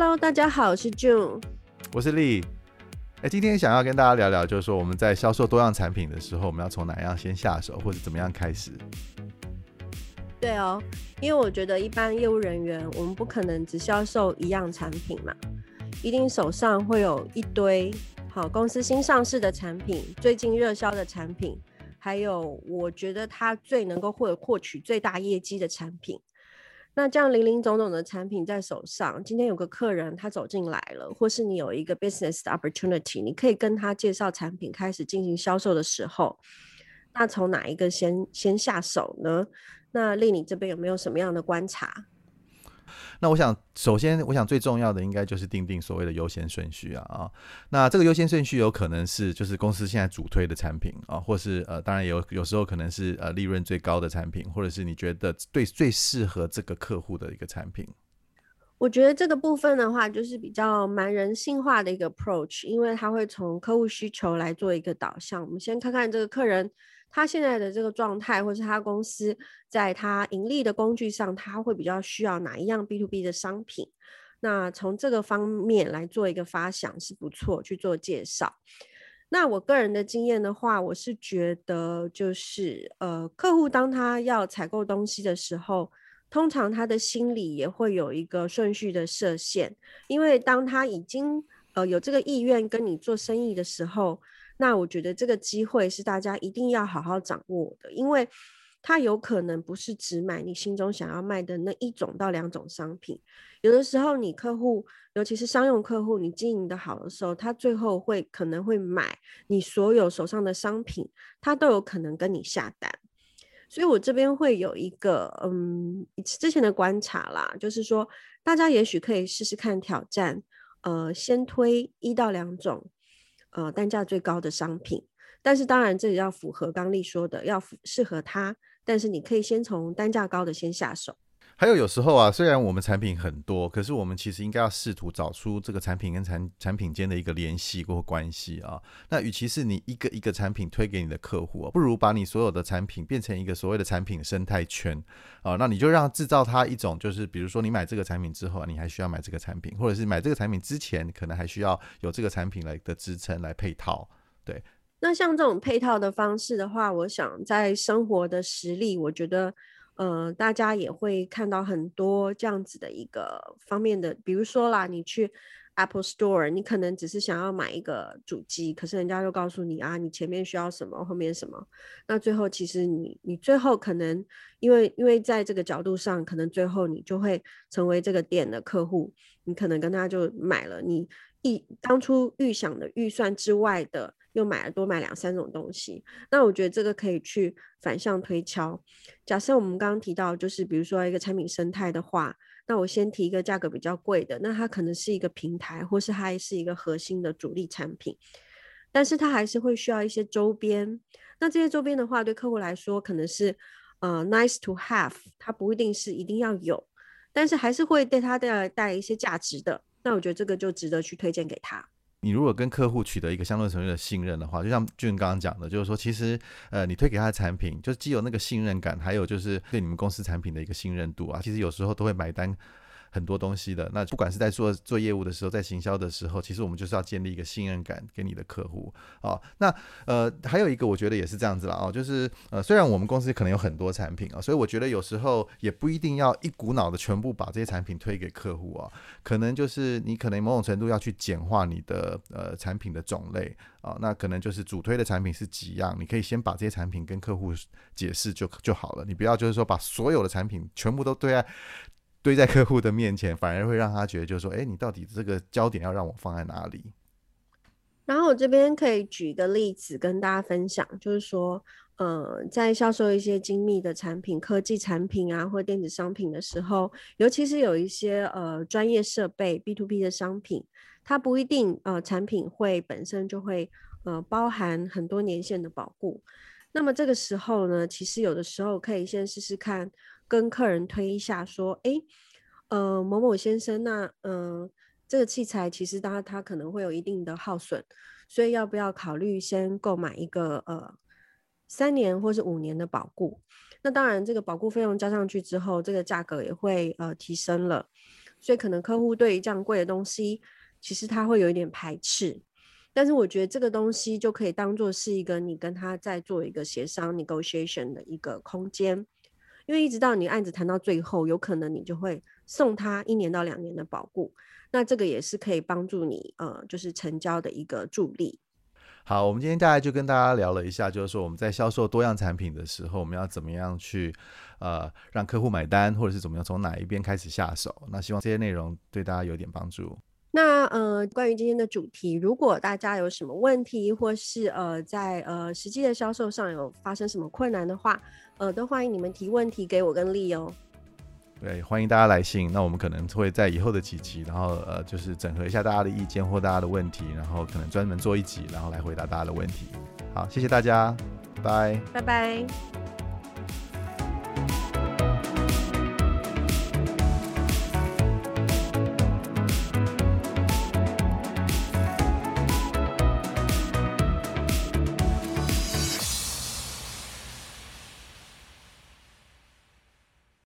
Hello，大家好，我是 June，我是 Lee。哎，今天想要跟大家聊聊，就是说我们在销售多样产品的时候，我们要从哪样先下手，或者怎么样开始？对哦，因为我觉得一般业务人员，我们不可能只销售一样产品嘛，一定手上会有一堆好公司新上市的产品，最近热销的产品，还有我觉得它最能够获获取最大业绩的产品。那这样林林总总的产品在手上，今天有个客人他走进来了，或是你有一个 business opportunity，你可以跟他介绍产品，开始进行销售的时候，那从哪一个先先下手呢？那丽你这边有没有什么样的观察？那我想，首先，我想最重要的应该就是定定所谓的优先顺序啊啊。那这个优先顺序有可能是就是公司现在主推的产品啊，或是呃，当然有有时候可能是呃利润最高的产品，或者是你觉得对最适合这个客户的一个产品。我觉得这个部分的话，就是比较蛮人性化的一个 approach，因为它会从客户需求来做一个导向。我们先看看这个客人。他现在的这个状态，或是他公司在他盈利的工具上，他会比较需要哪一样 B to B 的商品？那从这个方面来做一个发想是不错，去做介绍。那我个人的经验的话，我是觉得就是呃，客户当他要采购东西的时候，通常他的心里也会有一个顺序的设限，因为当他已经呃有这个意愿跟你做生意的时候。那我觉得这个机会是大家一定要好好掌握的，因为他有可能不是只买你心中想要卖的那一种到两种商品，有的时候你客户，尤其是商用客户，你经营的好的时候，他最后会可能会买你所有手上的商品，他都有可能跟你下单。所以我这边会有一个嗯之前的观察啦，就是说大家也许可以试试看挑战，呃，先推一到两种。呃，单价最高的商品，但是当然这也要符合刚丽说的，要符适合他。但是你可以先从单价高的先下手。还有有时候啊，虽然我们产品很多，可是我们其实应该要试图找出这个产品跟产产品间的一个联系或关系啊。那与其是你一个一个产品推给你的客户，不如把你所有的产品变成一个所谓的产品生态圈啊。那你就让制造它一种，就是比如说你买这个产品之后，你还需要买这个产品，或者是买这个产品之前，可能还需要有这个产品来的支撑来配套。对，那像这种配套的方式的话，我想在生活的实例，我觉得。呃，大家也会看到很多这样子的一个方面的，比如说啦，你去 Apple Store，你可能只是想要买一个主机，可是人家就告诉你啊，你前面需要什么，后面什么，那最后其实你你最后可能因为因为在这个角度上，可能最后你就会成为这个店的客户，你可能跟他就买了你一当初预想的预算之外的。又买了多买两三种东西，那我觉得这个可以去反向推敲。假设我们刚刚提到，就是比如说一个产品生态的话，那我先提一个价格比较贵的，那它可能是一个平台，或是它还是一个核心的主力产品，但是它还是会需要一些周边。那这些周边的话，对客户来说可能是呃 nice to have，它不一定是一定要有，但是还是会对它带来带一些价值的。那我觉得这个就值得去推荐给他。你如果跟客户取得一个相对程度的信任的话，就像俊刚刚讲的，就是说，其实呃，你推给他的产品，就既有那个信任感，还有就是对你们公司产品的一个信任度啊，其实有时候都会买单。很多东西的，那不管是在做做业务的时候，在行销的时候，其实我们就是要建立一个信任感给你的客户啊、哦。那呃，还有一个我觉得也是这样子了啊、哦，就是呃，虽然我们公司可能有很多产品啊、所以我觉得有时候也不一定要一股脑的全部把这些产品推给客户啊、哦，可能就是你可能某种程度要去简化你的呃产品的种类啊、哦，那可能就是主推的产品是几样，你可以先把这些产品跟客户解释就就好了，你不要就是说把所有的产品全部都对。堆在客户的面前，反而会让他觉得，就是说，哎，你到底这个焦点要让我放在哪里？然后我这边可以举一个例子跟大家分享，就是说，呃，在销售一些精密的产品、科技产品啊，或电子商品的时候，尤其是有一些呃专业设备 B to B 的商品，它不一定呃产品会本身就会呃包含很多年限的保护。那么这个时候呢，其实有的时候可以先试试看。跟客人推一下，说，诶，呃，某某先生，那，嗯、这个器材其实它它可能会有一定的耗损，所以要不要考虑先购买一个呃三年或是五年的保固？那当然，这个保固费用加上去之后，这个价格也会呃提升了。所以可能客户对于这样贵的东西，其实他会有一点排斥。但是我觉得这个东西就可以当做是一个你跟他在做一个协商 negotiation 的一个空间，因为一直到你案子谈到最后，有可能你就会送他一年到两年的保固，那这个也是可以帮助你呃，就是成交的一个助力。好，我们今天大概就跟大家聊了一下，就是说我们在销售多样产品的时候，我们要怎么样去呃让客户买单，或者是怎么样从哪一边开始下手。那希望这些内容对大家有点帮助。那呃，关于今天的主题，如果大家有什么问题，或是呃在呃实际的销售上有发生什么困难的话，呃，都欢迎你们提问题给我跟丽哦。对，欢迎大家来信。那我们可能会在以后的几集，然后呃，就是整合一下大家的意见或大家的问题，然后可能专门做一集，然后来回答大家的问题。好，谢谢大家，拜拜，拜拜。